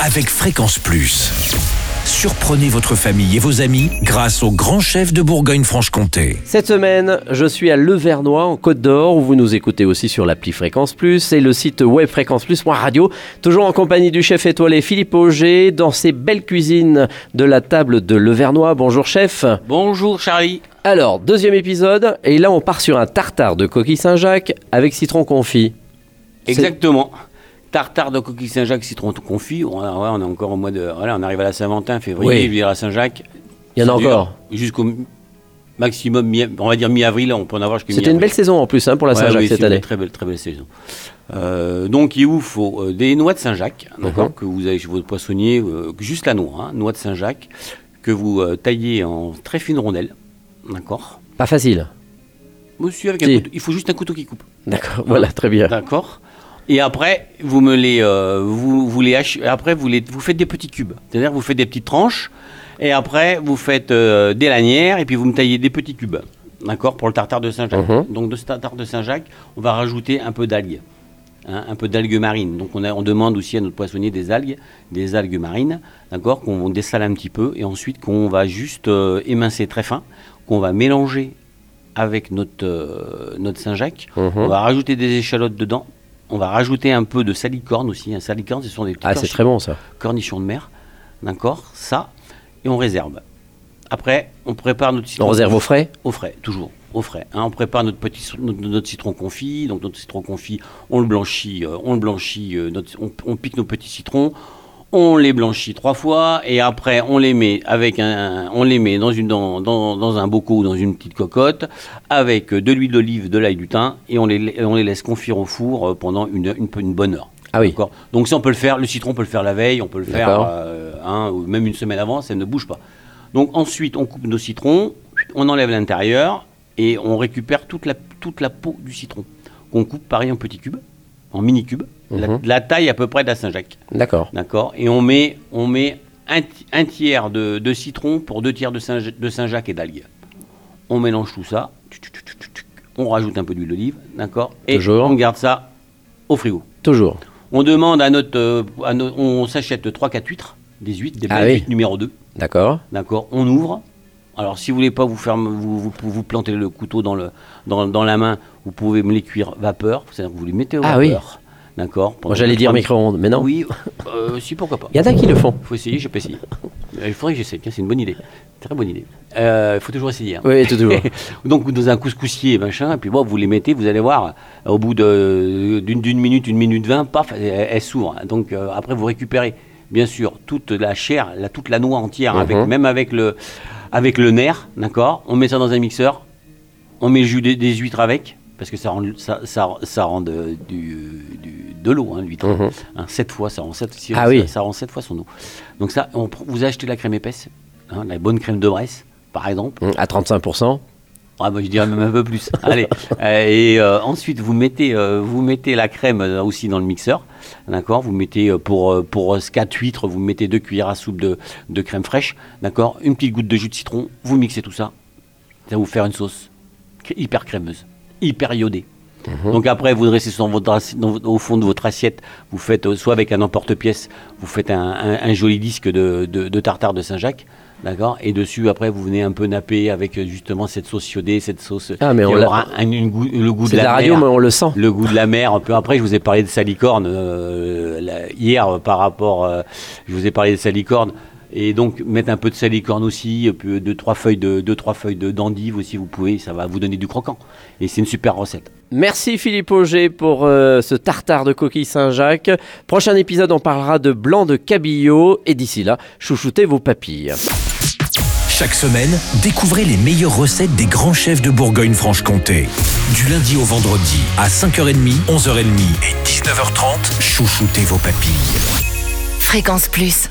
avec Fréquence Plus. Surprenez votre famille et vos amis grâce au grand chef de Bourgogne-Franche-Comté. Cette semaine, je suis à Levernois en Côte d'Or où vous nous écoutez aussi sur l'appli Fréquence Plus et le site web Fréquence Plus radio. Toujours en compagnie du chef étoilé Philippe Auger dans ses belles cuisines de la table de Levernois. Bonjour chef. Bonjour Charlie. Alors, deuxième épisode et là on part sur un tartare de coquille Saint-Jacques avec citron confit. C'est- Exactement. Tartare de coquille Saint-Jacques, citron confit. On, on est encore au mois de. Voilà, on arrive à la Saint-Valentin, février, Oui. je veux dire à Saint-Jacques. Il y en a encore. Jusqu'au maximum, mi- on va dire mi-avril, on peut en avoir jusqu'à C'était une belle saison en plus hein, pour la Saint-Jacques cette une année. Très belle, très belle saison. Euh, donc il vous faut euh, des noix de Saint-Jacques, Mhm. que vous avez chez votre poissonnier, euh, juste la noix, hein, noix de Saint-Jacques, que vous taillez en très fines rondelles, d'accord. Pas facile. Monsieur, avec Si. un couteau, il faut juste un couteau qui coupe. D'accord, voilà, très bien. D'accord. Et après, vous me les, euh, vous, vous les Après, vous les, vous faites des petits cubes. C'est-à-dire, vous faites des petites tranches. Et après, vous faites euh, des lanières. Et puis, vous me taillez des petits cubes. D'accord? Pour le tartare de Saint-Jacques. Mhm. Donc, de ce tartare de Saint-Jacques, on va rajouter un peu d'algues. hein, un peu d'algues marines. Donc, on, a- on demande aussi à notre poissonnier des algues, des algues marines. D'accord? Qu'on dessale un petit peu. Et ensuite, qu'on va juste euh, émincer très fin. Qu'on va mélanger avec notre, euh, notre Saint-Jacques. Mhm. On va rajouter des échalotes dedans. On va rajouter un peu de salicorne aussi. Un salicorne, ce sont des petits Ah, c'est cornichons- très bon ça. cornichons de mer. D'accord Ça. Et on réserve. Après, on prépare notre citron. On réserve au frais? Au frais, toujours. Au frais. hein. on prépare notre petit notre, notre citron confit. Donc notre citron confit, on le blanchit. euh, on le blanchit. euh, notre- on, on pique nos petits citrons. On les blanchit trois fois et après on les met avec un, on les met dans une dans, dans, dans un bocaux ou dans une petite cocotte avec de l'huile d'olive, de l'ail du thym et on les on les laisse confire au four euh, pendant une, une, une bonne heure. Ah oui. Donc ça on peut le faire, le citron on peut le faire la veille, on peut le faire euh, hein, ou même une semaine avant, ça ne bouge pas. Donc ensuite on coupe nos citrons, on enlève l'intérieur et on récupère toute la, toute la peau du citron. On coupe pareil en petits cubes, en mini cubes, la, Mhm. la taille à peu près de la Saint-Jacques. D'accord. D'accord Et on met, on met un, un tiers de, de citron pour deux tiers de Saint- de Saint-Jacques et d'algues. On mélange tout ça, on rajoute un peu d'huile d'olive, d'accord Et Toujours. on garde ça au frigo. Toujours. On demande à notre. euh, à no- on s'achète 3-4 huîtres, des huîtres, des Ah oui. huîtres numéro 2. D'accord. D'accord On ouvre. Alors, si vous voulez pas vous faire. Vous, vous, vous planter le couteau dans, le, dans, dans la main, vous pouvez me les cuire vapeur. C'est-à-dire que vous les mettez au Ah oui. vapeur. D'accord Moi j'allais dire micro-ondes, mais non. Oui, euh, si, pourquoi pas. Il y en a qui le font. Il faut essayer, j'ai pas essayé. Euh, Il faudrait que j'essaie, tiens, c'est une bonne idée. Très bonne idée. Il faut toujours essayer. hein. Oui, toujours. Donc dans un couscoussier, machin, et puis bon, vous les mettez, vous allez voir, au bout d'une minute, une minute vingt, paf, elle, elle s'ouvre. Donc euh, après, vous récupérez, bien sûr, toute la chair, la, toute la noix entière, avec, Mhm. même avec le, avec le nerf, d'accord On met ça dans un mixeur, on met le jus des, des huîtres avec, parce que ça rend, ça, ça, ça rend de, du, du- de l'eau, hein, l'huître. Mhm. Hein, fois, ça rend sept, si- Ah ça, oui. ça rend fois son eau. Donc ça, on vous achetez la crème épaisse, hein, la bonne crème de Bresse, par exemple. Hum, À 35%. Ah bah, je dirais même un peu plus. Allez. Euh, et euh, ensuite, vous mettez, euh, vous mettez la crème euh, aussi dans le mixeur. D'accord? Vous mettez pour, pour 4 huîtres, vous mettez 2 cuillères à soupe de, de crème fraîche. D'accord? Une petite goutte de jus de citron. Vous mixez tout ça. Ça va vous faire une sauce hyper crémeuse, hyper iodée. Donc après, vous dressez sur votre assi- dans votre- au fond de votre assiette, vous faites soit avec un emporte-pièce, vous faites un, un- un joli disque de, de- de tartare de Saint-Jacques, d'accord Et dessus, après, vous venez un peu napper avec euh, justement cette sauce iodée, cette sauce. Ah, mais on aura un- une goût- le goût de la, la radio, mer, mais on le sent. le goût de la mer. Un peu après, je vous ai parlé de salicorne euh, hier par rapport. euh, je vous ai parlé de salicorne. Et donc mettre un peu de salicorne aussi, et puis deux trois feuilles de deux trois feuilles de d'endive aussi vous pouvez, ça va vous donner du croquant. Et c'est une super recette. Merci Philippe Auger pour euh, ce tartare de coquille Saint-Jacques. Prochain épisode, on parlera de blanc de cabillaud. Et d'ici là, chouchoutez vos papilles. Chaque semaine, découvrez les meilleures recettes des grands chefs de Bourgogne-Franche-Comté. Du lundi au vendredi à 5h30, 11h30 et 19h30, chouchoutez vos papilles. Fréquence Plus.